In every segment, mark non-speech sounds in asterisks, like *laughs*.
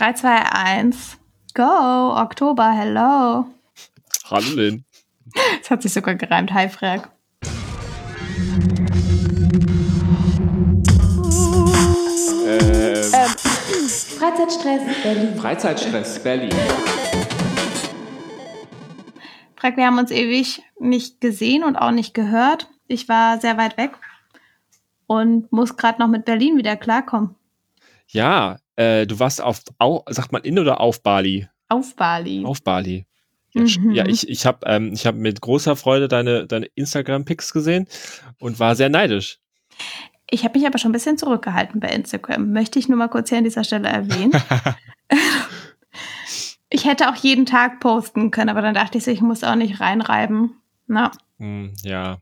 3, 2, 1. Go, Oktober, hello. Hallo Lynn. Das hat sich sogar gereimt. Hi, Frag. Ähm, Ähm, Freizeitstress, Berlin. Freizeitstress, Berlin. Frag, wir haben uns ewig nicht gesehen und auch nicht gehört. Ich war sehr weit weg und muss gerade noch mit Berlin wieder klarkommen. Ja, äh, du warst auf, au, sagt man in oder auf Bali? Auf Bali. Auf Bali. Ja, Mhm. ja ich, ich habe ähm, ich hab mit großer Freude deine, deine Instagram-Pics gesehen und war sehr neidisch. Ich habe mich aber schon ein bisschen zurückgehalten bei Instagram. Möchte ich nur mal kurz hier an dieser Stelle erwähnen. *laughs* ich hätte auch jeden Tag posten können, aber dann dachte ich so, ich muss auch nicht reinreiben. Na, Hm, ja.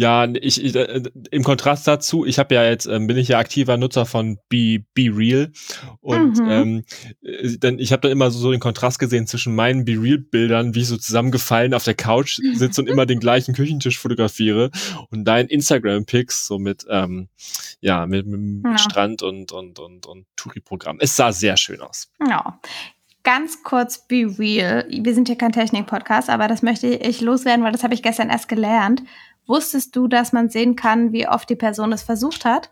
Ja, ich, ich äh, im Kontrast dazu, ich habe ja jetzt, ähm, bin ich ja aktiver Nutzer von Be, Be Real und Mhm. ähm, äh, dann, ich habe dann immer so, so den Kontrast gesehen zwischen meinen Be Real Bildern, wie ich so zusammengefallen auf der Couch sitze und immer den gleichen Küchentisch fotografiere und dein Instagram Pics so mit, ähm, ja, mit, mit Ja. Strand und und und und Touri-Programm. Es sah sehr schön aus. ja. Ganz kurz Be Real. Wir sind hier kein Technik-Podcast, aber das möchte ich loswerden, weil das habe ich gestern erst gelernt. Wusstest du, dass man sehen kann, wie oft die Person es versucht hat?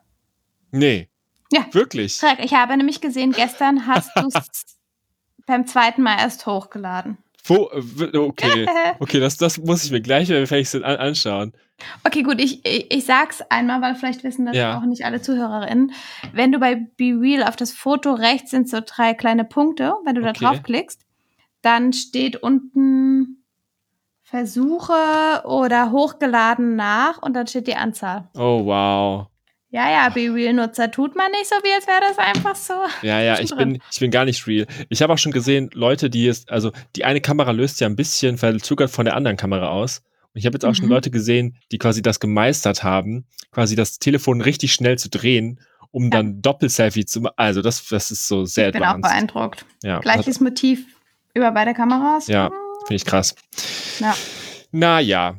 Nee. Ja. Wirklich. Ich habe nämlich gesehen, gestern hast du es *laughs* beim zweiten Mal erst hochgeladen. Wo, okay. *laughs* Okay, das, das muss ich mir gleich, wenn ich an, anschauen. Okay, gut, ich, ich, ich sag's einmal, weil vielleicht wissen das Ja. auch nicht alle ZuhörerInnen. Wenn du bei Be Real auf das Foto rechts sind so drei kleine Punkte, wenn du da Okay. draufklickst, dann steht unten Versuche oder hochgeladen nach und dann steht die Anzahl. Oh, wow. Ja, ja, Be Real Nutzer tut man nicht so, wie als wäre das einfach so. Ja, ja, ich bin, *laughs* ich bin gar nicht real. Ich habe auch schon gesehen, Leute, die es, also die eine Kamera löst ja ein bisschen verzögert von der anderen Kamera aus. Und ich habe jetzt auch schon Mhm. Leute gesehen, die quasi das gemeistert haben, quasi das Telefon richtig schnell zu drehen, um dann Doppelselfie zu machen. Also das, das ist so sehr ich bin auch advanced. beeindruckt. Ja, Gleiches Motiv über beide Kameras. Ja. Finde ich krass. Ja. Naja.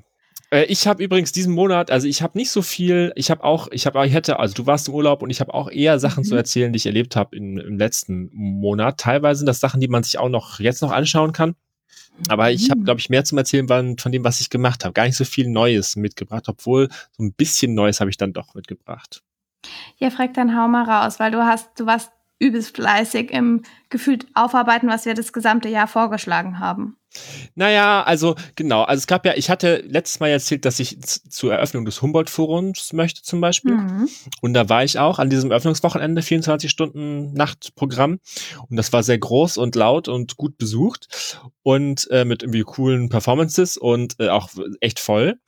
Äh, Ich habe übrigens diesen Monat, also ich habe nicht so viel, ich habe auch, ich habe, ich hätte, also du warst im Urlaub und ich habe auch eher Sachen Mhm. zu erzählen, die ich erlebt habe im letzten Monat. Teilweise sind das Sachen, die man sich auch noch jetzt noch anschauen kann. Aber ich habe, Mhm. glaube ich, mehr zum Erzählen von von dem, was ich gemacht habe. Gar nicht so viel Neues mitgebracht, obwohl so ein bisschen Neues habe ich dann doch mitgebracht. Ja, frag dann hau mal raus, weil du hast, du warst übelst fleißig im gefühlt Aufarbeiten, was wir das gesamte Jahr vorgeschlagen haben. Naja, also genau. Also es gab ja, ich hatte letztes Mal erzählt, dass ich zur Eröffnung des Humboldt-Forums möchte zum Beispiel. Mhm. Und da war ich auch an diesem Öffnungswochenende, 24 Stunden Nachtprogramm. Und das war sehr groß und laut und gut besucht und äh, mit irgendwie coolen Performances und äh, auch echt voll.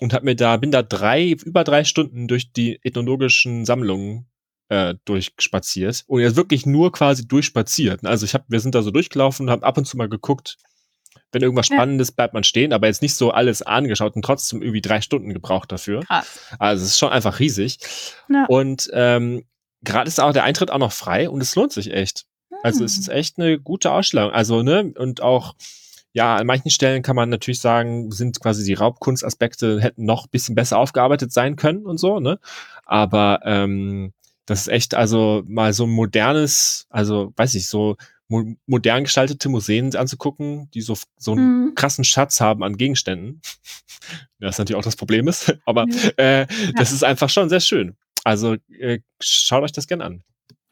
Und hab mir da, bin da drei, über drei Stunden durch die ethnologischen Sammlungen äh, durchspaziert. Und jetzt wirklich nur quasi durchspaziert. Also ich hab, wir sind da so durchgelaufen und haben ab und zu mal geguckt, wenn irgendwas Ja. Spannendes bleibt man stehen, aber jetzt nicht so alles angeschaut und trotzdem irgendwie drei Stunden gebraucht dafür. Krass. Also es ist schon einfach riesig. Ja. Und ähm, gerade ist auch der Eintritt auch noch frei und es lohnt sich echt. Also es Hm. ist echt eine gute Ausstellung. Also, ne, und auch, ja, an manchen Stellen kann man natürlich sagen, sind quasi die Raubkunstaspekte hätten noch ein bisschen besser aufgearbeitet sein können und so, ne? Aber ähm, das ist echt, also mal so ein modernes, also weiß ich, so mo modern gestaltete Museen anzugucken, die so, so einen Mhm. krassen Schatz haben an Gegenständen. Ja, *laughs* Das natürlich auch das Problem ist, *laughs* aber Ja. äh, das ist einfach schon sehr schön. Also äh, schaut euch das gern an.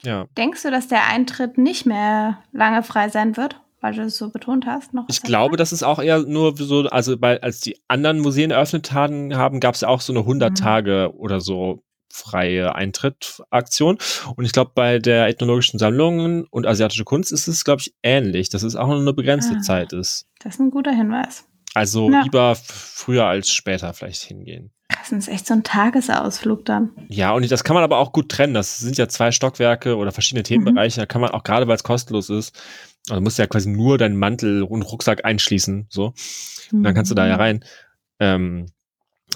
Ja. Denkst du, dass der Eintritt nicht mehr lange frei sein wird, weil du es so betont hast? Noch Ich glaube, das ist auch eher nur so, also bei, als die anderen Museen eröffnet haben, haben gab es ja auch so eine 100 Mhm. Tage oder so freie Eintrittaktion. Und ich glaube, bei der ethnologischen Sammlungen und asiatische Kunst ist es, glaube ich, ähnlich, dass es auch nur eine begrenzte Ah. Zeit ist. Das ist ein guter Hinweis. Also Ja. lieber früher als später vielleicht hingehen. Krass, das ist echt so ein Tagesausflug dann. Ja, und das kann man aber auch gut trennen. Das sind ja zwei Stockwerke oder verschiedene Themenbereiche. Da kann man auch gerade, weil es kostenlos ist, also musst du ja quasi nur deinen Mantel und Rucksack einschließen, so. Und dann kannst du da ja rein. Ähm,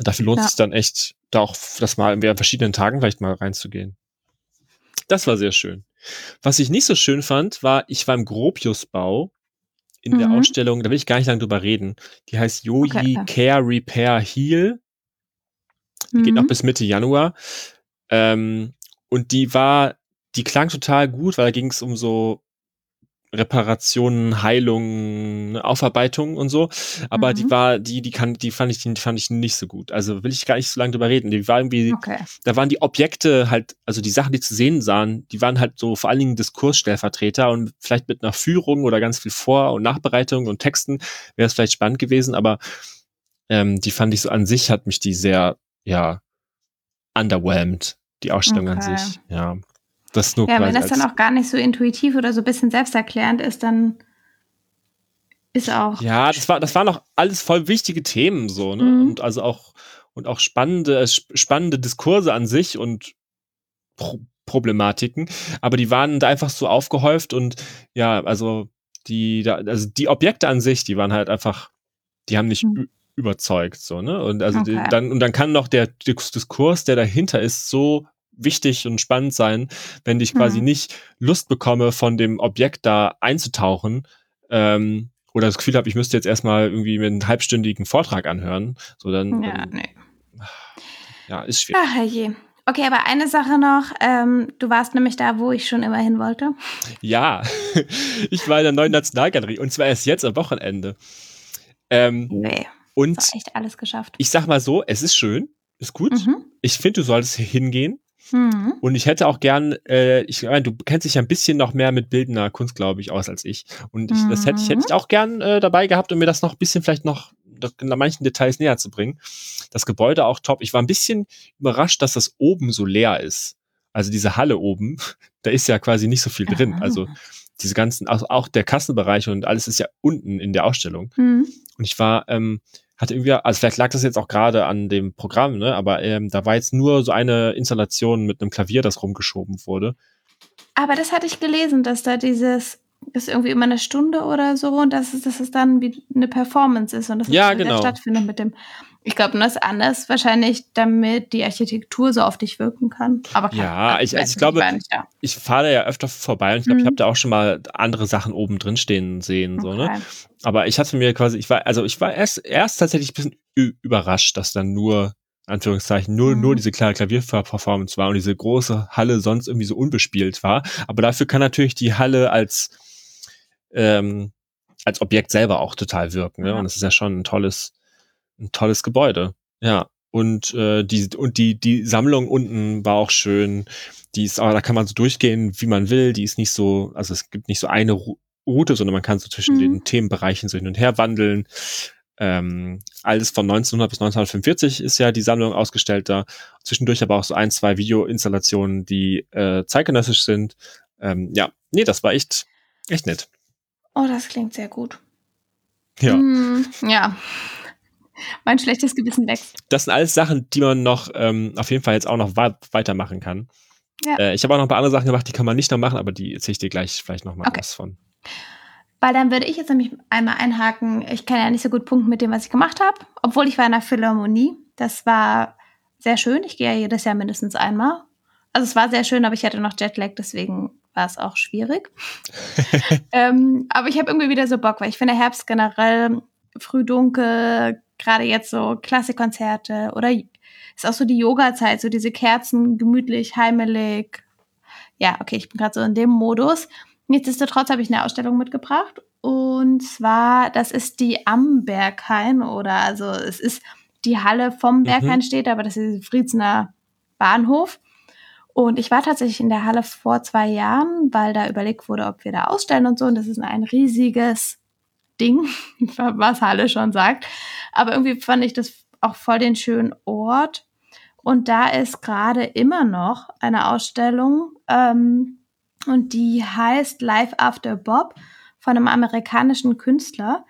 dafür lohnt Ja. es sich dann echt, da auch das mal an verschiedenen Tagen vielleicht mal reinzugehen. Das war sehr schön. Was ich nicht so schön fand, war, ich war im Gropiusbau in der Mhm. Ausstellung, da will ich gar nicht lange drüber reden. Die heißt Yogi Okay, ja. Care Repair Heal. Die geht noch Mhm. bis Mitte Januar. Ähm, und die war, die klang total gut, weil da ging es um so Reparationen, Heilungen, Aufarbeitung und so. Aber mhm. die war, die, die kann, die fand ich, die fand ich nicht so gut. Also will ich gar nicht so lange drüber reden. Die war irgendwie, okay. da waren die Objekte halt, also die Sachen, die zu sehen sahen, die waren halt so vor allen Dingen Diskursstellvertreter und vielleicht mit einer Führung oder ganz viel Vor- und Nachbereitung und Texten wäre es vielleicht spannend gewesen, aber ähm, die fand ich so an sich, hat mich die sehr, ja, underwhelmed, die Ausstellung okay. an sich, ja. Das nur ja, wenn das dann auch gar nicht so intuitiv oder so ein bisschen selbsterklärend ist, dann ist auch. Ja, das war, das waren auch alles voll wichtige Themen so, ne? Mhm. Und also auch, und auch spannende, äh, spannende Diskurse an sich und Pro Problematiken. Aber die waren da einfach so aufgehäuft und ja, also die, also die Objekte an sich, die waren halt einfach, die haben nicht mhm. überzeugt, so, ne? Und also okay. die, dann, und dann kann noch der Diskurs, der dahinter ist, so wichtig und spannend sein, wenn ich quasi mhm. nicht Lust bekomme, von dem Objekt da einzutauchen, ähm, oder das Gefühl habe, ich müsste jetzt erstmal irgendwie mit einem halbstündigen Vortrag anhören. So dann. Ja, ähm, nee. Ja, ist schwierig. Ach, je. Okay, aber eine Sache noch. Ähm, du warst nämlich da, wo ich schon immer hin wollte. Ja, *laughs* ich war in der neuen Nationalgalerie und zwar erst jetzt am Wochenende. Ähm, nee. Und echt alles geschafft. Ich sag mal so, es ist schön, ist gut. Mhm. Ich finde, du solltest hingehen. Mhm. Und ich hätte auch gern, äh, ich meine, du kennst dich ja ein bisschen noch mehr mit bildender Kunst, glaube ich, aus als ich. Und ich, mhm. das hätte ich, hätte ich auch gern äh, dabei gehabt, um mir das noch ein bisschen vielleicht noch in manchen Details näher zu bringen. Das Gebäude auch top. Ich war ein bisschen überrascht, dass das oben so leer ist. Also diese Halle oben, *laughs* da ist ja quasi nicht so viel drin. Also diese ganzen, also auch der Kassenbereich und alles ist ja unten in der Ausstellung. Mhm. Und ich war, ähm, hatte irgendwie, also vielleicht lag das jetzt auch gerade an dem Programm, ne? Aber ähm, da war jetzt nur so eine Installation mit einem Klavier, das rumgeschoben wurde. Aber das hatte ich gelesen, dass da dieses, das ist irgendwie immer eine Stunde oder so und dass es, dass es dann wie eine Performance ist und dass ja, genau. stattfindet mit dem. Ich glaube, das ist anders wahrscheinlich, damit die Architektur so auf dich wirken kann. Aber klar, ja, ich, also ich glaube, nicht, ja. ich fahre ja öfter vorbei und ich glaube, mhm. ich habe da auch schon mal andere Sachen oben drin stehen sehen, so, ne? okay. Aber ich hatte mir quasi, ich war, also ich war erst, erst tatsächlich ein bisschen überrascht, dass dann nur, Anführungszeichen, nur, mhm. nur diese klare Klavierperformance war und diese große Halle sonst irgendwie so unbespielt war. Aber dafür kann natürlich die Halle als, ähm, als Objekt selber auch total wirken, ne? Und das ist ja schon ein tolles, ein tolles Gebäude. Ja. Und äh, die und die die Sammlung unten war auch schön. Die ist, aber da kann man so durchgehen, wie man will. Die ist nicht so, also es gibt nicht so eine Route, sondern man kann so zwischen mhm. den Themenbereichen so hin und her wandeln. Ähm, alles von 1900 bis 1945 ist ja die Sammlung ausgestellt da. Zwischendurch aber auch so ein, zwei Videoinstallationen, die äh, zeitgenössisch sind. Ähm, ja, nee, das war echt, echt nett. Oh, das klingt sehr gut. Ja. Mm, ja mein schlechtes Gewissen wächst. Das sind alles Sachen, die man noch ähm, auf jeden Fall jetzt auch noch weitermachen kann. Ja. Äh, ich habe auch noch ein paar andere Sachen gemacht, die kann man nicht noch machen, aber die erzähle ich dir gleich vielleicht noch mal okay. was von. Weil dann würde ich jetzt nämlich einmal einhaken. Ich kann ja nicht so gut punkten mit dem, was ich gemacht habe, obwohl ich war in der Philharmonie. Das war sehr schön. Ich gehe ja jedes Jahr mindestens einmal. Also es war sehr schön, aber ich hatte noch Jetlag, deswegen war es auch schwierig. *laughs* ähm, aber ich habe irgendwie wieder so Bock, weil ich finde Herbst generell früh dunkel, gerade jetzt so Klassikkonzerte oder ist auch so die Yoga-Zeit, so diese Kerzen, gemütlich, heimelig. Ja, okay, ich bin gerade so in dem Modus. Nichtsdestotrotz habe ich eine Ausstellung mitgebracht. Und zwar, das ist die am Berghain oder also es ist die Halle vom mhm. Berghain mhm. steht, aber das ist Friedsener Bahnhof. Und ich war tatsächlich in der Halle vor zwei Jahren, weil da überlegt wurde, ob wir da ausstellen und so. Und das ist ein riesiges Ding, *laughs* was Halle schon sagt. Aber irgendwie fand ich das auch voll den schönen Ort. Und da ist gerade immer noch eine Ausstellung ähm, und die heißt Life After Bob von einem amerikanischen Künstler.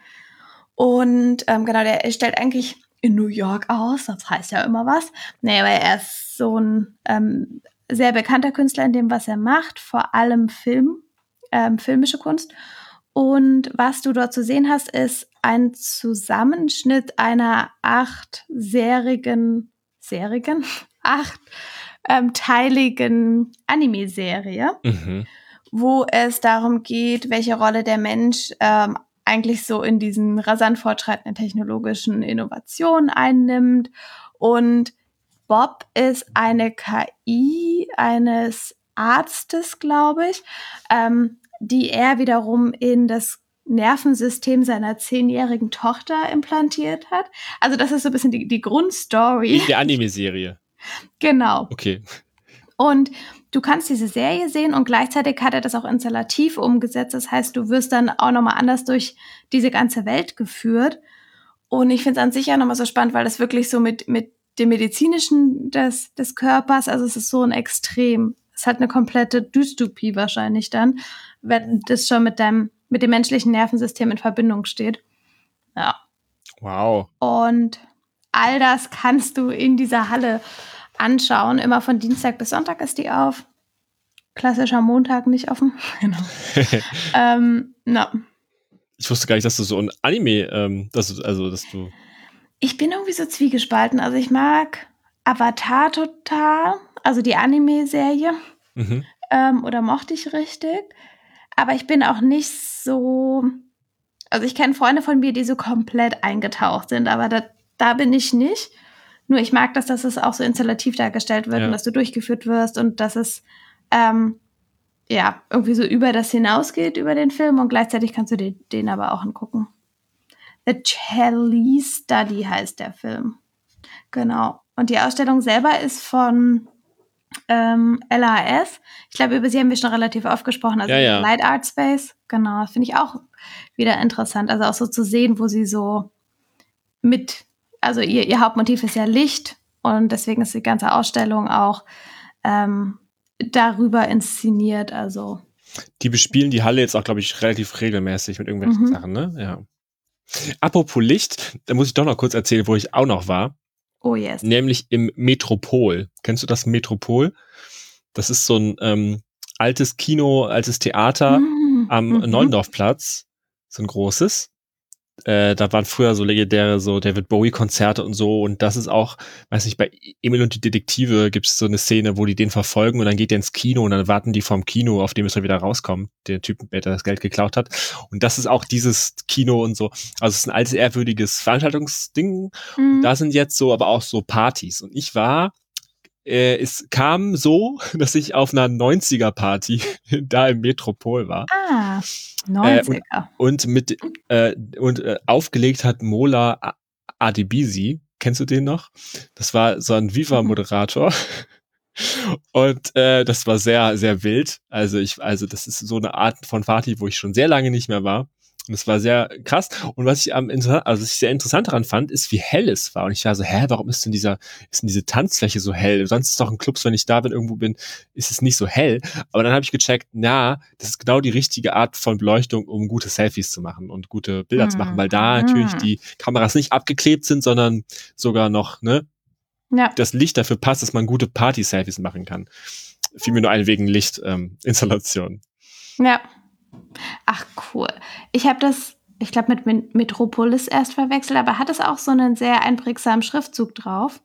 Und ähm, genau, der stellt eigentlich in New York aus, das heißt ja immer was. Nee, aber er ist so ein ähm, sehr bekannter Künstler in dem, was er macht, vor allem Film, ähm, filmische Kunst. Und was du dort zu sehen hast, ist ein Zusammenschnitt einer achtserigen, serigen, *laughs* achtteiligen ähm, Anime-Serie, mhm. wo es darum geht, welche Rolle der Mensch ähm, eigentlich so in diesen rasant fortschreitenden technologischen Innovationen einnimmt. Und Bob ist eine KI eines Arztes, glaube ich, ähm, die er wiederum in das Nervensystem seiner zehnjährigen Tochter implantiert hat. Also das ist so ein bisschen die, die Grundstory. In der Anime-Serie. *laughs* Genau. Okay. Und du kannst diese Serie sehen und gleichzeitig hat er das auch installativ umgesetzt. Das heißt, du wirst dann auch nochmal anders durch diese ganze Welt geführt. Und ich finde es an sich ja nochmal so spannend, weil das wirklich so mit, mit dem medizinischen des, des Körpers, also es ist so ein Extrem. Es hat eine komplette Dystopie wahrscheinlich dann, wenn das schon mit deinem mit dem menschlichen Nervensystem in Verbindung steht. Ja. Wow. Und all das kannst du in dieser Halle anschauen. Immer von Dienstag bis Sonntag ist die auf. Klassischer Montag nicht offen. *laughs* genau. *laughs* ähm, no. Ich wusste gar nicht, dass du so ein Anime, ähm, dass du, also dass du. Ich bin irgendwie so zwiegespalten. Also ich mag Avatar total, also die Anime-Serie. Mhm. Ähm, oder mochte ich richtig. Aber ich bin auch nicht so. Also ich kenne Freunde von mir, die so komplett eingetaucht sind, aber da, da bin ich nicht. Nur ich mag das, dass es auch so installativ dargestellt wird ja. und dass du durchgeführt wirst und dass es ähm, ja irgendwie so über das hinausgeht, über den Film und gleichzeitig kannst du den, den aber auch angucken. The Charlie Study heißt der Film. Genau. Und die Ausstellung selber ist von ähm, LAS. Ich glaube, über sie haben wir schon relativ oft gesprochen. Also ja, ja. Light Art Space. Genau, finde ich auch wieder interessant. Also auch so zu sehen, wo sie so mit, also ihr, ihr Hauptmotiv ist ja Licht und deswegen ist die ganze Ausstellung auch ähm, darüber inszeniert. Also die bespielen die Halle jetzt auch, glaube ich, relativ regelmäßig mit irgendwelchen mhm. Sachen, ne? Ja. Apropos Licht, da muss ich doch noch kurz erzählen, wo ich auch noch war. Oh yes. Nämlich im Metropol. Kennst du das Metropol? Das ist so ein ähm, altes Kino, altes Theater mm, am mhm. Neulendorfplatz. So ein großes. Äh, da waren früher so legendäre so David Bowie Konzerte und so. Und das ist auch, weiß nicht, bei Emil und die Detektive gibt es so eine Szene, wo die den verfolgen und dann geht der ins Kino und dann warten die vom Kino, auf dem es er wieder rauskommt, der Typ, der das Geld geklaut hat. Und das ist auch dieses Kino und so, also es ist ein altes ehrwürdiges Veranstaltungsding, mhm. da sind jetzt so, aber auch so Partys. Und ich war äh, es kam so, *laughs* dass ich auf einer 90er-Party *laughs* da im Metropol war. Ah, 90er. Äh, und, und, mit äh, und äh, aufgelegt hat Mola Adebisi. Kennst du den noch? Das war so ein Viva-Moderator. *laughs* Und äh, das war sehr, sehr wild. Also ich, also das ist so eine Art von Party, wo ich schon sehr lange nicht mehr war. Und es war sehr krass. Und was ich am also was ich sehr interessant daran fand, ist, wie hell es war. Und ich war so, hä, warum ist denn dieser, ist denn diese Tanzfläche so hell? Sonst ist doch ein Clubs, wenn ich da bin, irgendwo bin, ist es nicht so hell. Aber dann habe ich gecheckt, na, das ist genau die richtige Art von Beleuchtung, um gute Selfies zu machen und gute Bilder mhm. zu machen, weil da mhm. natürlich die Kameras nicht abgeklebt sind, sondern sogar noch, ne, ja. das Licht dafür passt, dass man gute Party-Selfies machen kann. Fiel mir nur ein wegen Lichtinstallation. Ähm, ja. Ach cool. Ich habe das, ich glaube, mit Metropolis erst verwechselt, aber hat es auch so einen sehr einprägsamen Schriftzug drauf?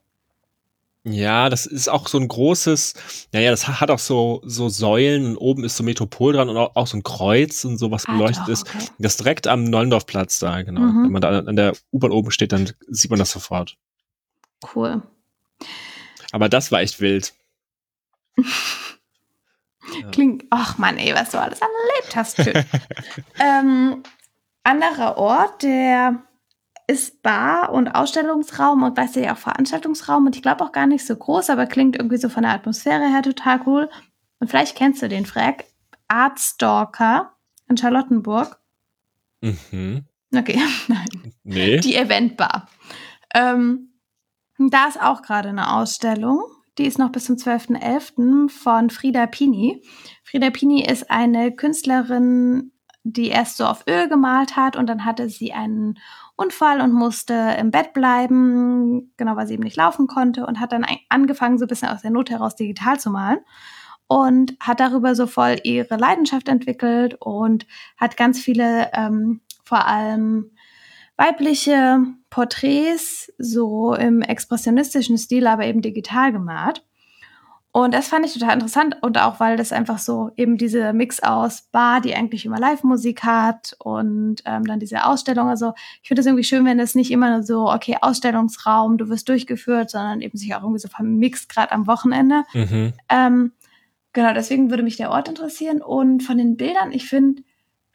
Ja, das ist auch so ein großes, naja, das hat auch so, so Säulen und oben ist so Metropol dran und auch, auch so ein Kreuz und sowas ah, beleuchtet doch, ist. Okay. Das direkt am Neulendorfplatz da, genau. Mhm. Wenn man da an der U-Bahn oben steht, dann sieht man das sofort. Cool. Aber das war echt wild. *laughs* Klingt, ach man, ey, was du alles erlebt hast. Schön. *laughs* ähm, anderer Ort, der ist Bar und Ausstellungsraum und gleichzeitig auch Veranstaltungsraum und ich glaube auch gar nicht so groß, aber klingt irgendwie so von der Atmosphäre her total cool. Und vielleicht kennst du den Frag. Artstalker in Charlottenburg. Mhm. Okay, *laughs* nein. Nee. Die Eventbar. Ähm, da ist auch gerade eine Ausstellung die ist noch bis zum 12.11. von Frida Pini. Frida Pini ist eine Künstlerin, die erst so auf Öl gemalt hat und dann hatte sie einen Unfall und musste im Bett bleiben, genau weil sie eben nicht laufen konnte und hat dann angefangen, so ein bisschen aus der Not heraus digital zu malen und hat darüber so voll ihre Leidenschaft entwickelt und hat ganz viele ähm, vor allem weibliche Porträts so im expressionistischen Stil, aber eben digital gemalt. Und das fand ich total interessant und auch, weil das einfach so eben diese Mix aus Bar, die eigentlich immer Live-Musik hat und ähm, dann diese Ausstellung. Also ich finde es irgendwie schön, wenn es nicht immer so, okay, Ausstellungsraum, du wirst durchgeführt, sondern eben sich auch irgendwie so vermixt, gerade am Wochenende. Mhm. Ähm, Genau, deswegen würde mich der Ort interessieren. Und von den Bildern, ich finde,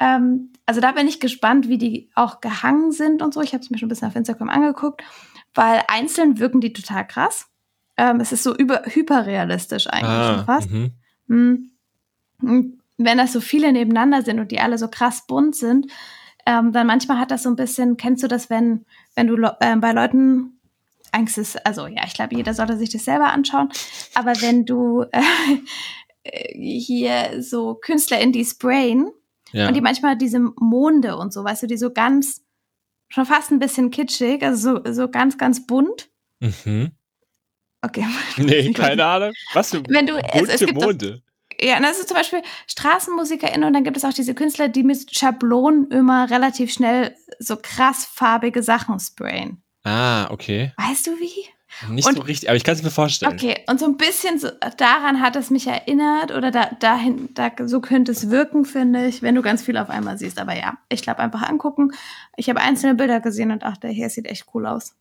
ähm, also da bin ich gespannt, wie die auch gehangen sind und so. Ich habe es mir schon ein bisschen auf Instagram angeguckt, weil einzeln wirken die total krass. Ähm, es ist so über, hyperrealistisch eigentlich ah, schon fast. Mhm. Mhm. Wenn das so viele nebeneinander sind und die alle so krass bunt sind, ähm, dann manchmal hat das so ein bisschen, kennst du das, wenn, wenn du äh, bei Leuten Angst ist, also ja, ich glaube, jeder sollte sich das selber anschauen, aber wenn du äh, *laughs* hier so Künstler in die sprayen ja. und die manchmal diese Monde und so, weißt du, die so ganz, schon fast ein bisschen kitschig, also so, so ganz, ganz bunt. Mhm. Okay. *laughs* Nee, *laughs* keine Ahnung. Was für Wenn du, es, es gibt Monde? Doch, ja, das ist zum Beispiel StraßenmusikerInnen und dann gibt es auch diese Künstler, die mit Schablonen immer relativ schnell so krass farbige Sachen sprayen. Ah, okay. Weißt du wie? Nicht und, so richtig, aber ich kann es mir vorstellen. Okay, und so ein bisschen so, daran hat es mich erinnert oder da, dahin, da, so könnte es wirken, finde ich, wenn du ganz viel auf einmal siehst. Aber ja, ich glaube, einfach angucken. Ich habe einzelne Bilder gesehen und dachte, hier sieht echt cool aus.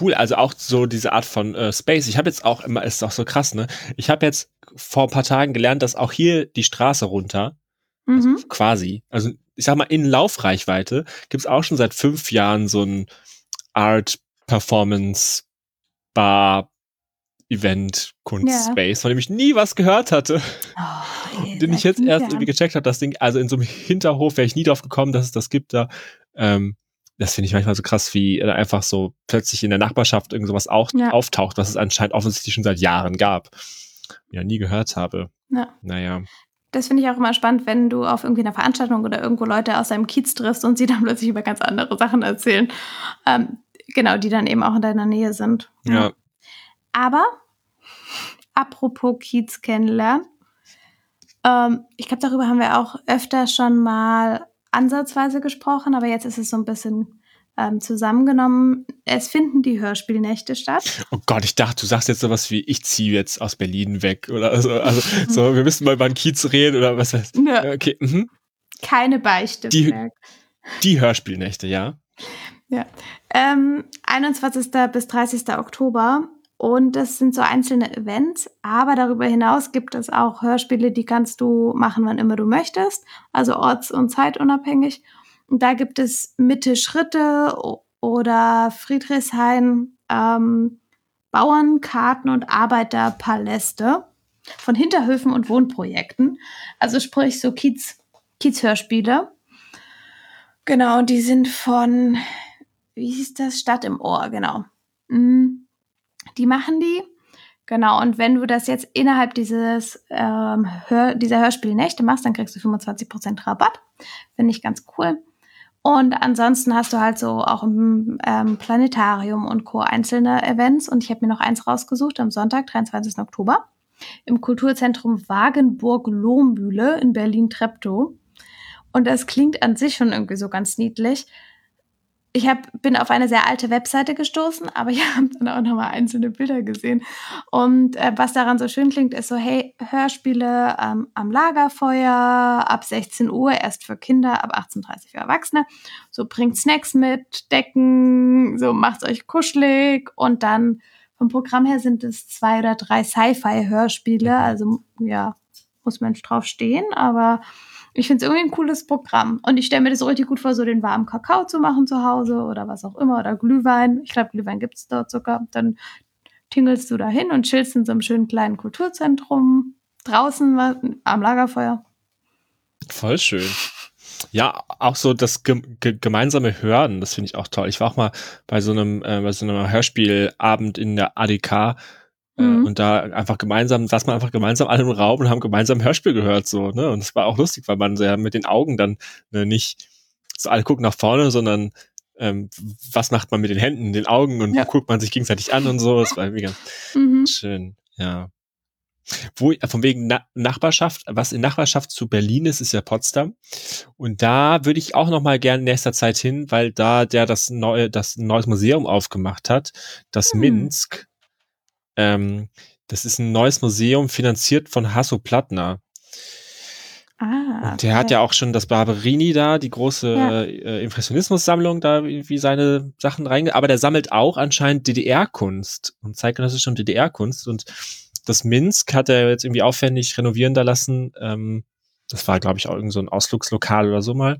Cool, also auch so diese Art von äh, Space. Ich habe jetzt auch immer, ist auch so krass, ne? Ich habe jetzt vor ein paar Tagen gelernt, dass auch hier die Straße runter, also mhm. quasi, also ich sag mal, in Laufreichweite gibt's auch schon seit fünf Jahren so ein Art Performance Bar Event Kunstspace, ja. von dem ich nie was gehört hatte. Oh, ey, den ich jetzt erst irgendwie gecheckt habe, das Ding, also in so einem Hinterhof wäre ich nie drauf gekommen, dass es das gibt da. Ähm, das finde ich manchmal so krass, wie einfach so plötzlich in der Nachbarschaft irgend sowas auch ja. auftaucht, was es anscheinend offensichtlich schon seit Jahren gab. Ja, nie gehört habe. Ja. Naja. Das finde ich auch immer spannend, wenn du auf irgendwie einer Veranstaltung oder irgendwo Leute aus deinem Kiez triffst und sie dann plötzlich über ganz andere Sachen erzählen. Ähm, genau, die dann eben auch in deiner Nähe sind. Ja. Aber, apropos Kiez kennenlernen, ähm, ich glaube, darüber haben wir auch öfter schon mal ansatzweise gesprochen, aber jetzt ist es so ein bisschen ähm, zusammengenommen. Es finden die Hörspielnächte statt. Oh Gott, ich dachte, du sagst jetzt sowas wie, ich ziehe jetzt aus Berlin weg oder so. Also, so, wir müssen mal über den Kiez reden oder was weiß ich. Ja. Okay. Mhm. Keine Beichte. Die, die Hörspielnächte, ja. Ja. Ähm, 21. bis 30. Oktober und das sind so einzelne Events, aber darüber hinaus gibt es auch Hörspiele, die kannst du machen, wann immer du möchtest, also orts- und zeitunabhängig. Und da gibt es Mitte Schritte oder Friedrichshain, ähm, Bauernkarten und Arbeiterpaläste von Hinterhöfen und Wohnprojekten. Also sprich so Kiez, Kiez-Hörspiele. Genau, und die sind von, wie hieß das? Stadt im Ohr, genau. Mhm. Die machen die. Genau, und wenn du das jetzt innerhalb dieses, ähm, Hör dieser Hörspielnächte machst, dann kriegst du 25% Rabatt. Finde ich ganz cool. Und ansonsten hast du halt so auch im ähm, Planetarium und Co. einzelne Events. Und ich habe mir noch eins rausgesucht am Sonntag, 23. Oktober, im Kulturzentrum Wagenburg-Lohmbühle in Berlin-Treptow. Und das klingt an sich schon irgendwie so ganz niedlich ich hab, bin auf eine sehr alte Webseite gestoßen, aber ich *laughs* habe dann auch nochmal einzelne Bilder gesehen. Und äh, was daran so schön klingt, ist so, hey, Hörspiele ähm, am Lagerfeuer, ab 16 Uhr, erst für Kinder, ab 18.30 Uhr für Erwachsene. So bringt Snacks mit, Decken, so macht's euch kuschelig. Und dann vom Programm her sind es zwei oder drei Sci-Fi-Hörspiele. Mhm. Also ja, muss Mensch drauf stehen, aber ich finde es irgendwie ein cooles Programm. Und ich stelle mir das so richtig gut vor, so den warmen Kakao zu machen zu Hause oder was auch immer. Oder Glühwein. Ich glaube, Glühwein gibt es dort sogar. Dann tingelst du da hin und chillst in so einem schönen kleinen Kulturzentrum. Draußen am Lagerfeuer. Voll schön. Ja, auch so das ge ge gemeinsame Hören, das finde ich auch toll. Ich war auch mal bei so einem, äh, bei so einem Hörspielabend in der ADK mhm. Und da einfach gemeinsam, saß man einfach gemeinsam alle im Raum und haben gemeinsam Hörspiel gehört, so, ne? Und es war auch lustig, weil man so ja mit den Augen dann ne, nicht so alle gucken nach vorne, sondern ähm, was macht man mit den Händen, den Augen und ja. guckt man sich gegenseitig an und so. Das war irgendwie ganz mhm. schön, ja. Wo, von wegen Na Nachbarschaft, was in Nachbarschaft zu Berlin ist, ist ja Potsdam. Und da würde ich auch noch mal gerne in nächster Zeit hin, weil da der das neue, das neues Museum aufgemacht hat, das hm. Minsk. Ähm, das ist ein neues Museum, finanziert von Hasso Plattner. Ah, und der okay. hat ja auch schon das Barberini da, die große ja. äh, Impressionismus-Sammlung, da irgendwie seine Sachen reinge... Aber der sammelt auch anscheinend DDR-Kunst und zeigt zeitgenössische schon DDR-Kunst. Und das Minsk hat er jetzt irgendwie aufwendig renovieren da lassen. Ähm, das war, glaube ich, auch irgend so ein Ausflugslokal oder so mal.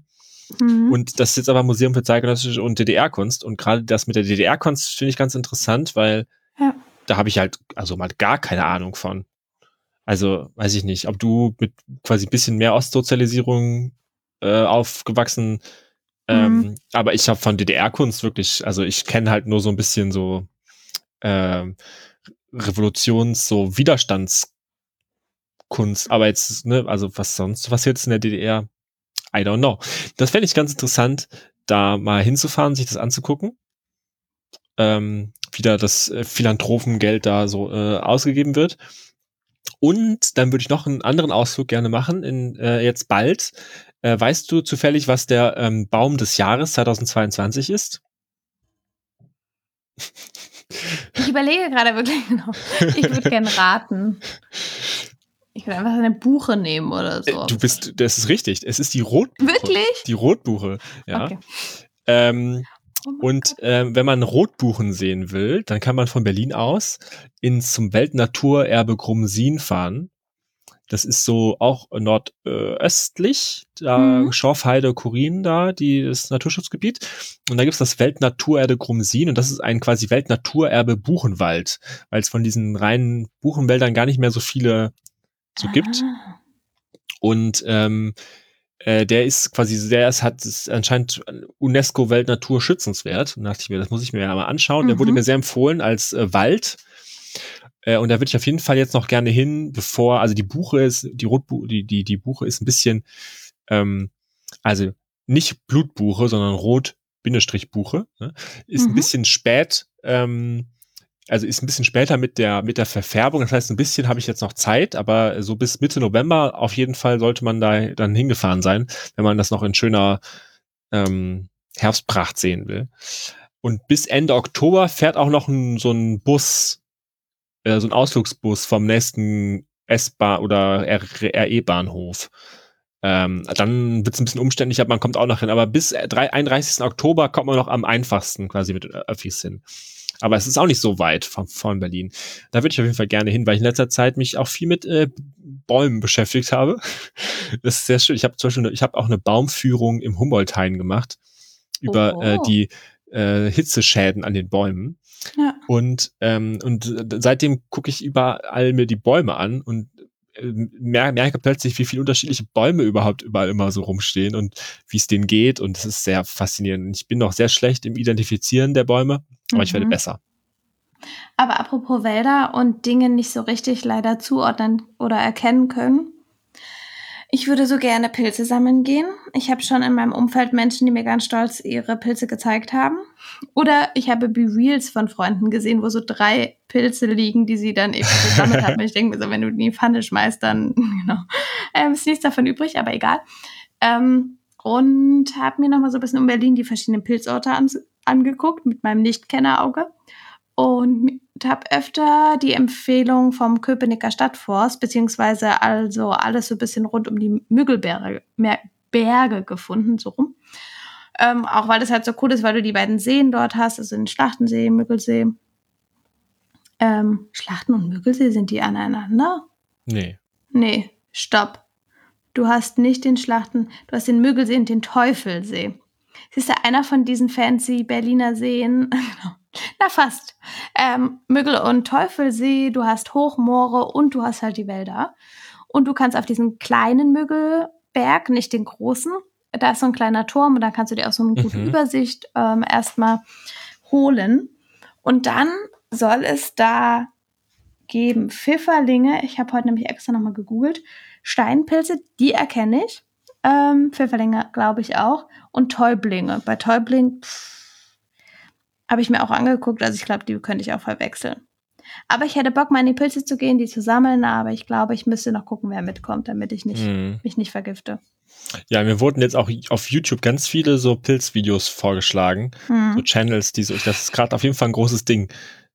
Mhm. Und das ist jetzt aber Museum für zeitgenössische und DDR-Kunst. Und gerade das mit der DDR-Kunst finde ich ganz interessant, weil ja. Da habe ich halt also mal gar keine Ahnung von. Also weiß ich nicht, ob du mit quasi ein bisschen mehr Ostsozialisierung äh, aufgewachsen, ähm, mhm. aber ich habe von DDR-Kunst wirklich, also ich kenne halt nur so ein bisschen so äh, Revolutions-, so Widerstandskunst, aber jetzt, ne, also was sonst, was jetzt in der DDR? I don't know. Das fände ich ganz interessant, da mal hinzufahren, sich das anzugucken. Ähm, wieder das äh, Philanthropengeld da so äh, ausgegeben wird. Und dann würde ich noch einen anderen Ausflug gerne machen, in, äh, jetzt bald. Äh, weißt du zufällig, was der ähm, Baum des Jahres 2022 ist? Ich überlege gerade wirklich *laughs* genau. Ich würde gerne raten. Ich würde einfach eine Buche nehmen oder so. Äh, du bist, das ist richtig. Es ist die Rotbuche. Wirklich? Die Rotbuche, ja. Okay. Ähm, oh und äh, wenn man Rotbuchen sehen will, dann kann man von Berlin aus ins zum Weltnaturerbe Grumsin fahren. Das ist so auch nordöstlich, da mhm. Schorfheide, Kurin da, die das Naturschutzgebiet. Und da gibt's das Weltnaturerbe Grumsin und das ist ein quasi Weltnaturerbe Buchenwald, weil es von diesen reinen Buchenwäldern gar nicht mehr so viele so gibt. Ah. Und ähm, äh, der ist quasi, der ist, hat ist anscheinend UNESCO Weltnaturschützenswert. Und dachte ich mir, das muss ich mir ja mal anschauen. Mhm. Der wurde mhm. mir sehr empfohlen als äh, Wald. Äh, und da würde ich auf jeden Fall jetzt noch gerne hin, bevor, also die Buche ist, die Rotbuche, die, die, die Buche ist ein bisschen, ähm, also nicht Blutbuche, sondern Rot-Buche, ne? ist mhm. ein bisschen spät, ähm, also ist ein bisschen später mit der mit der Verfärbung. Das heißt, ein bisschen habe ich jetzt noch Zeit, aber so bis Mitte November auf jeden Fall sollte man da dann hingefahren sein, wenn man das noch in schöner ähm, Herbstpracht sehen will. Und bis Ende Oktober fährt auch noch ein, so ein Bus äh, so ein Ausflugsbus vom nächsten S-Bahn oder RE-Bahnhof. Ähm, dann wird es ein bisschen umständlich, aber man kommt auch noch hin. Aber bis 31. Oktober kommt man noch am einfachsten quasi mit Öffis hin. Aber es ist auch nicht so weit von, von Berlin. Da würde ich auf jeden Fall gerne hin, weil ich in letzter Zeit mich auch viel mit äh, Bäumen beschäftigt habe. *laughs* Das ist sehr schön. Ich habe zum Beispiel, ich habe auch eine Baumführung im Humboldt-Hain gemacht über äh, die äh, Hitzeschäden an den Bäumen. Ja. Und, ähm, und seitdem gucke ich überall mir die Bäume an und äh, merke plötzlich, wie viele unterschiedliche Bäume überhaupt überall immer so rumstehen und wie es denen geht. Und es ist sehr faszinierend. Ich bin noch sehr schlecht im Identifizieren der Bäume, aber mhm. ich werde mhm. besser. Aber apropos Wälder und Dinge nicht so richtig leider zuordnen oder erkennen können, ich würde so gerne Pilze sammeln gehen. Ich habe schon in meinem Umfeld Menschen, die mir ganz stolz ihre Pilze gezeigt haben. Oder ich habe Be-Reels von Freunden gesehen, wo so drei Pilze liegen, die sie dann eben gesammelt haben. Ich denke mir so, wenn du die in die Pfanne schmeißt, dann genau, ähm, ist nichts davon übrig, aber egal. Ähm, und habe mir nochmal so ein bisschen um Berlin die verschiedenen Pilzorte an, angeguckt mit meinem Nichtkennerauge und habe öfter die Empfehlung vom Köpenicker Stadtforst, beziehungsweise also alles so ein bisschen rund um die Müggelberge Berge gefunden, so rum. Ähm, auch weil das halt so cool ist, weil du die beiden Seen dort hast, also den Schlachtensee, Müggelsee. Ähm, Schlachten und Müggelsee, sind die aneinander? Nee. Nee, stopp. Du hast nicht den Schlachten, du hast den Müggelsee und den Teufelsee. Siehst du, einer von diesen fancy Berliner Seen, *laughs* genau, na, fast. Ähm, Müggel- und Teufelsee, du hast Hochmoore und du hast halt die Wälder. Und du kannst auf diesen kleinen Müggelberg, nicht den großen, da ist so ein kleiner Turm und da kannst du dir auch so eine gute mhm. Übersicht ähm, erstmal holen. Und dann soll es da geben Pfifferlinge. Ich habe heute nämlich extra nochmal gegoogelt. Steinpilze, die erkenne ich. Ähm, Pfifferlinge glaube ich auch. Und Täublinge. Bei Täubling, pff, habe ich mir auch angeguckt, also ich glaube, die könnte ich auch verwechseln. Aber ich hätte Bock, mal in die Pilze zu gehen, die zu sammeln, aber ich glaube, ich müsste noch gucken, wer mitkommt, damit ich nicht, mhm. mich nicht vergifte. Ja, mir wurden jetzt auch auf YouTube ganz viele so Pilzvideos vorgeschlagen, mhm. so Channels, die so, das ist gerade auf jeden Fall ein großes Ding.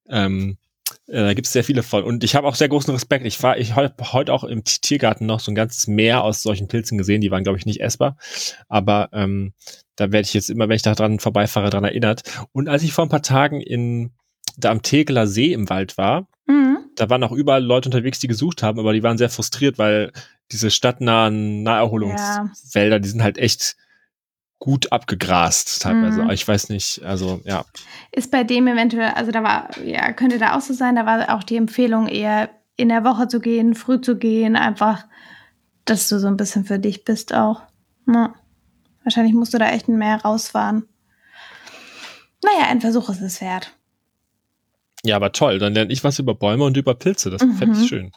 Ähm, äh, da gibt es sehr viele von. Und ich habe auch sehr großen Respekt. Ich war, ich habe heute auch im Tiergarten noch so ein ganzes Meer aus solchen Pilzen gesehen. Die waren, glaube ich, nicht essbar. Aber ähm, da werde ich jetzt immer, wenn ich da dran vorbeifahre, dran erinnert. Und als ich vor ein paar Tagen in, da am Tegeler See im Wald war, Mhm. Da waren auch überall Leute unterwegs, die gesucht haben, aber die waren sehr frustriert, weil diese stadtnahen Naherholungswälder, ja. die sind halt echt gut abgegrast teilweise. Mhm. Ich weiß nicht, also ja. Ist bei dem eventuell, also da war, ja, könnte da auch so sein, da war auch die Empfehlung eher in der Woche zu gehen, früh zu gehen, einfach, dass du so ein bisschen für dich bist auch. Ja. Wahrscheinlich musst du da echt mehr rausfahren. Naja, ein Versuch ist es wert. Ja, aber toll. Dann lerne ich was über Bäume und über Pilze. Das mhm. fände ich schön.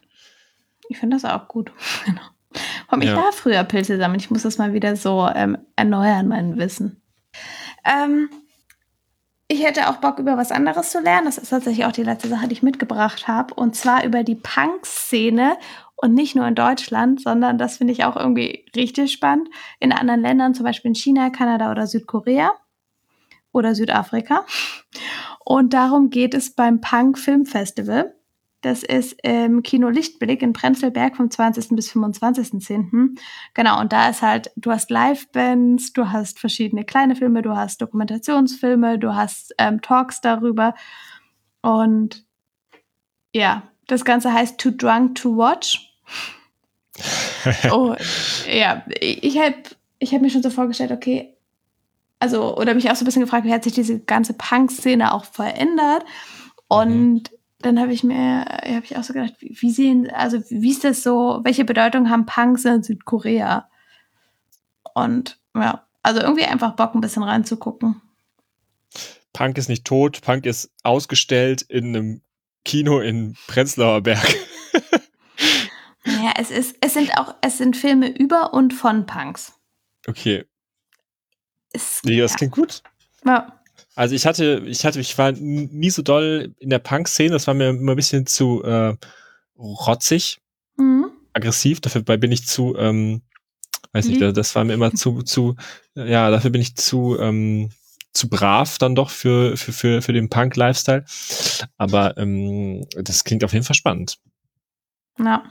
Ich finde das auch gut. *laughs* genau. Warum ja. ich da früher Pilze sammeln? Ich muss das mal wieder so ähm, erneuern, mein Wissen. Ähm, ich hätte auch Bock, über was anderes zu lernen. Das ist tatsächlich auch die letzte Sache, die ich mitgebracht habe. Und zwar über die Punk-Szene. Und nicht nur in Deutschland, sondern das finde ich auch irgendwie richtig spannend. In anderen Ländern, zum Beispiel in China, Kanada oder Südkorea oder Südafrika. Und darum geht es beim Punk Film Festival. Das ist im Kino Lichtblick in Prenzlberg vom 20. bis 25.10. Genau, und da ist halt, du hast Live-Bands, du hast verschiedene kleine Filme, du hast Dokumentationsfilme, du hast ähm, Talks darüber. Und ja, das Ganze heißt Too Drunk to Watch. *laughs* oh, ja, ich habe ich hab mir schon so vorgestellt, okay, also, oder mich auch so ein bisschen gefragt, wie hat sich diese ganze Punk-Szene auch verändert? Und mhm. Dann habe ich mir, habe ich auch so gedacht, wie, wie sehen, also wie ist das so, welche Bedeutung haben Punks in Südkorea? Und ja, also irgendwie einfach Bock, ein bisschen reinzugucken. Punk ist nicht tot, Punk ist ausgestellt in einem Kino in Prenzlauer Berg. *laughs* naja, es ist, es sind auch, es sind Filme über und von Punks. Okay. Ist, nee, das ja. klingt gut. Ja. Also ich hatte, ich hatte, ich war nie so doll in der Punk-Szene, das war mir immer ein bisschen zu äh, rotzig, mhm. aggressiv, dafür bin ich zu, ähm, weiß nicht, mhm. das war mir immer zu, zu, ja, dafür bin ich zu, ähm, zu brav dann doch für, für, für, für den Punk-Lifestyle. Aber ähm, das klingt auf jeden Fall spannend. Ja.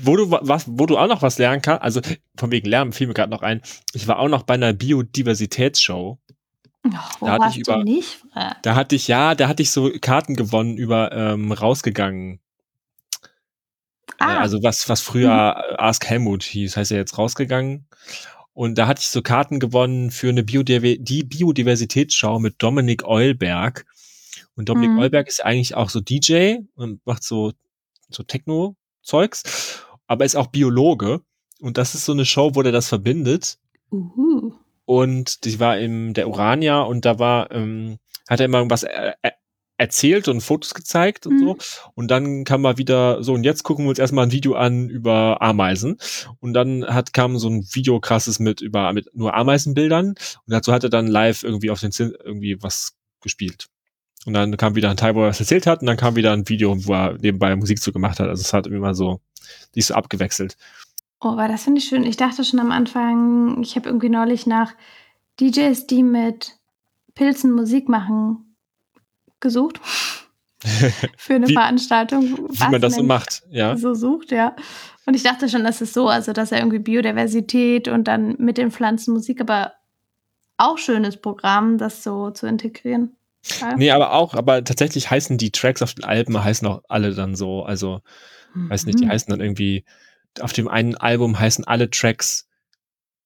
Wo du was, wo du auch noch was lernen kannst, also von wegen Lernen fiel mir gerade noch ein. Ich war auch noch bei einer Biodiversitätsshow. Oh, da hatte ich über, nicht? Da hatte ich, ja, da hatte ich so Karten gewonnen über ähm, rausgegangen. Ah. also was, was früher mhm. Ask Helmut hieß, heißt ja jetzt rausgegangen. Und da hatte ich so Karten gewonnen für eine Biodiver die Biodiversitätsschau mit Dominik Eulberg. Und Dominik mhm. Eulberg ist eigentlich auch so DJ und macht so, so Techno Zeugs, aber ist auch Biologe. Und das ist so eine Show, wo der das verbindet. Uhu. Und die war im der Urania und da war, ähm, hat er immer irgendwas er, er, erzählt und Fotos gezeigt und mhm. so. Und dann kam mal wieder so, und jetzt gucken wir uns erstmal ein Video an über Ameisen. Und dann hat, kam so ein Video krasses mit über, mit nur Ameisenbildern. Und dazu hat er dann live irgendwie auf den Zin irgendwie was gespielt. Und dann kam wieder ein Teil, wo er was erzählt hat, und dann kam wieder ein Video, wo er nebenbei Musik zu gemacht hat. Also es hat immer so, ist so abgewechselt. Oh, aber das finde ich schön. Ich dachte schon am Anfang, ich habe irgendwie neulich nach DJs, die mit Pilzen Musik machen, gesucht. *laughs* Für eine wie, Veranstaltung. Wie man das so macht, ja. So sucht, ja. Und ich dachte schon, das ist so, also dass er irgendwie Biodiversität und dann mit den Pflanzen Musik, aber auch schönes Programm, das so zu integrieren. Ja. Nee, aber auch, aber tatsächlich heißen die Tracks auf den Alben heißen auch alle dann so. Also, mhm. weiß nicht, die mhm. heißen dann irgendwie, auf dem einen Album heißen alle Tracks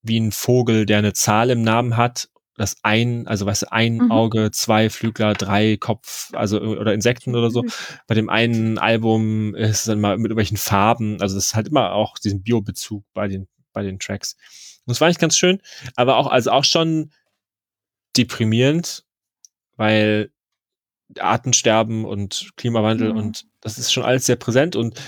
wie ein Vogel, der eine Zahl im Namen hat. Das ein, also weißt du, ein mhm. Auge, zwei Flügler, drei Kopf, also oder Insekten oder so. Mhm. Bei dem einen Album ist es dann mal mit irgendwelchen Farben. Also es ist halt immer auch diesen Biobezug bei den, bei den Tracks. Und das war eigentlich ganz schön, aber auch, also auch schon deprimierend, weil Artensterben und Klimawandel mhm. und das ist schon alles sehr präsent und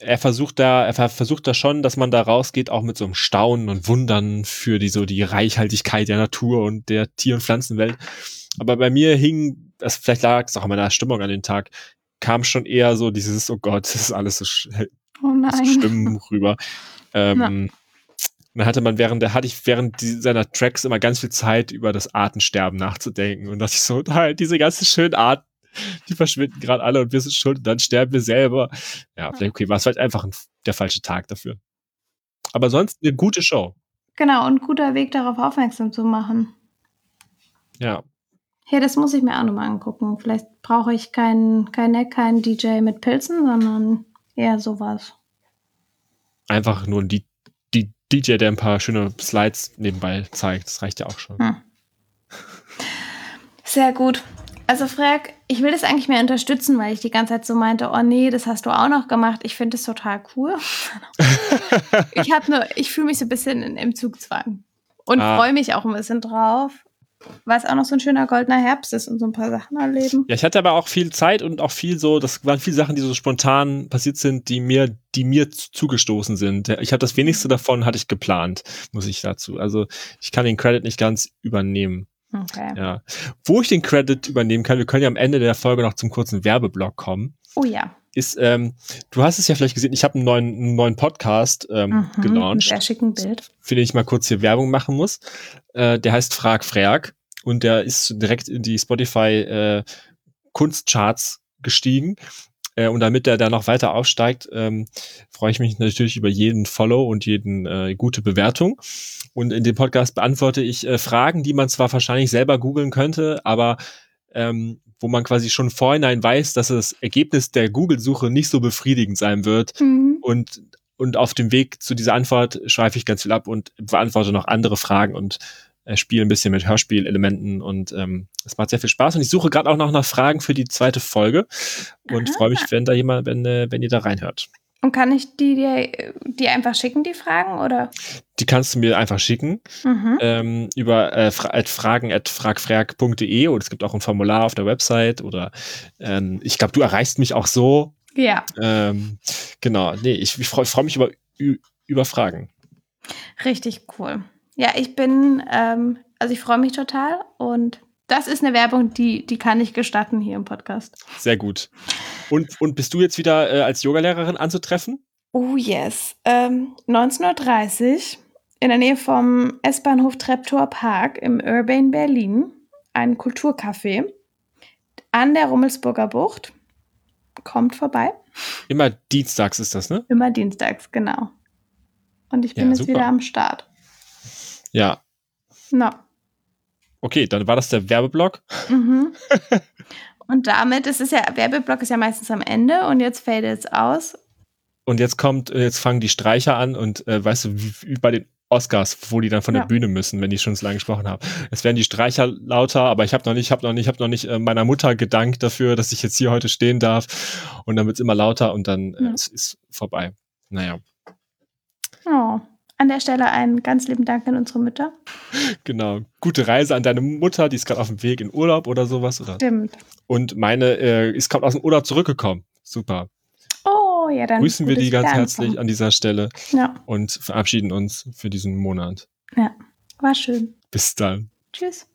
er versucht da, er versucht da schon, dass man da rausgeht, auch mit so einem Staunen und Wundern für die so die Reichhaltigkeit der Natur und der Tier- und Pflanzenwelt. Aber bei mir hing, das vielleicht lag es auch an meiner Stimmung an den Tag, kam schon eher so dieses, oh Gott, das ist alles so, oh so schlimm rüber. *laughs* Ähm, dann hatte man während der, hatte ich während die, seiner Tracks immer ganz viel Zeit über das Artensterben nachzudenken und dachte ich so, *laughs* halt, diese ganzen schönen Arten, die verschwinden gerade alle und wir sind schuld und dann sterben wir selber. Ja, vielleicht, okay, war es vielleicht einfach ein, der falsche Tag dafür. Aber sonst eine gute Show. Genau, und guter Weg darauf aufmerksam zu machen. Ja. Ja, das muss ich mir auch nochmal angucken. Vielleicht brauche ich keinen kein, kein DJ mit Pilzen, sondern eher sowas. Einfach nur die, die DJ, der ein paar schöne Slides nebenbei zeigt. Das reicht ja auch schon. Hm. Sehr gut. Also Frag, ich will das eigentlich mehr unterstützen, weil ich die ganze Zeit so meinte, oh nee, das hast du auch noch gemacht. Ich finde das total cool. *laughs* ich habe nur, ich fühle mich so ein bisschen in, im Zugzwang und ah. freue mich auch ein bisschen drauf, weil es auch noch so ein schöner goldener Herbst ist und so ein paar Sachen erleben. Ja, ich hatte aber auch viel Zeit und auch viel so, das waren viele Sachen, die so spontan passiert sind, die mir, die mir zugestoßen sind. Ich habe das wenigste davon hatte ich geplant, muss ich dazu. Also ich kann den Credit nicht ganz übernehmen. Okay. Ja. Wo ich den Credit übernehmen kann, wir können ja am Ende der Folge noch zum kurzen Werbeblock kommen. Oh ja. Ist, ähm, du hast es ja vielleicht gesehen, ich habe einen neuen, einen neuen Podcast ähm, mhm, gelauncht. Sehr schicken Bild. Für den ich mal kurz hier Werbung machen muss. Äh, der heißt Frag Frag und der ist direkt in die Spotify äh, Kunstcharts gestiegen. Äh, und damit der da noch weiter aufsteigt, ähm, freue ich mich natürlich über jeden Follow und jeden äh, gute Bewertung. Und in dem Podcast beantworte ich äh, Fragen, die man zwar wahrscheinlich selber googeln könnte, aber ähm, wo man quasi schon vorhinein weiß, dass das Ergebnis der Google-Suche nicht so befriedigend sein wird. Mhm. Und, und auf dem Weg zu dieser Antwort schweife ich ganz viel ab und beantworte noch andere Fragen und äh, spiele ein bisschen mit Hörspielelementen und ähm, es macht sehr viel Spaß. Und ich suche gerade auch noch nach Fragen für die zweite Folge und freue mich, wenn da jemand, wenn, äh, wenn ihr da reinhört. Und kann ich die dir die einfach schicken, die Fragen, oder? Die kannst du mir einfach schicken mhm. ähm, über äh, fra fragen at fragfrag.de oder es gibt auch ein Formular auf der Website oder ähm, ich glaube, du erreichst mich auch so. Ja. Ähm, genau, nee, ich, ich freue freu mich über, über Fragen. Richtig cool. Ja, ich bin, ähm, also ich freue mich total und das ist eine Werbung, die, die kann ich gestatten hier im Podcast. Sehr gut. Und, und bist du jetzt wieder äh, als Yogalehrerin anzutreffen? Oh yes. Ähm, 19.30 Uhr in der Nähe vom S-Bahnhof Treptower Park im Urban Berlin, ein Kulturcafé an der Rummelsburger Bucht. Kommt vorbei. Immer dienstags ist das, ne? Immer dienstags, genau. Und ich bin ja, jetzt wieder am Start. Ja. Na. Okay, dann war das der Werbeblock. Mhm. *laughs* Und damit ist es ja, Werbeblock ist ja meistens am Ende und jetzt fadet es aus. Und jetzt kommt, jetzt fangen die Streicher an und äh, weißt du, wie, wie, bei den Oscars, wo die dann von ja. der Bühne müssen, wenn die schon so lange gesprochen haben. Es werden die Streicher lauter, aber ich habe noch nicht, habe noch nicht, habe noch nicht äh, meiner Mutter gedankt dafür, dass ich jetzt hier heute stehen darf. Und dann wird es immer lauter und dann äh, ja. es ist vorbei. Naja. Oh an der Stelle einen ganz lieben Dank an unsere Mütter. Genau. Gute Reise an deine Mutter, die ist gerade auf dem Weg in Urlaub oder sowas. Oder? Stimmt. Und meine äh, ist gerade aus dem Urlaub zurückgekommen. Super. Oh, ja, dann. Grüßen wir die ganz herzlich an dieser Stelle. Ja. Und verabschieden uns für diesen Monat. Ja, war schön. Bis dann. Tschüss.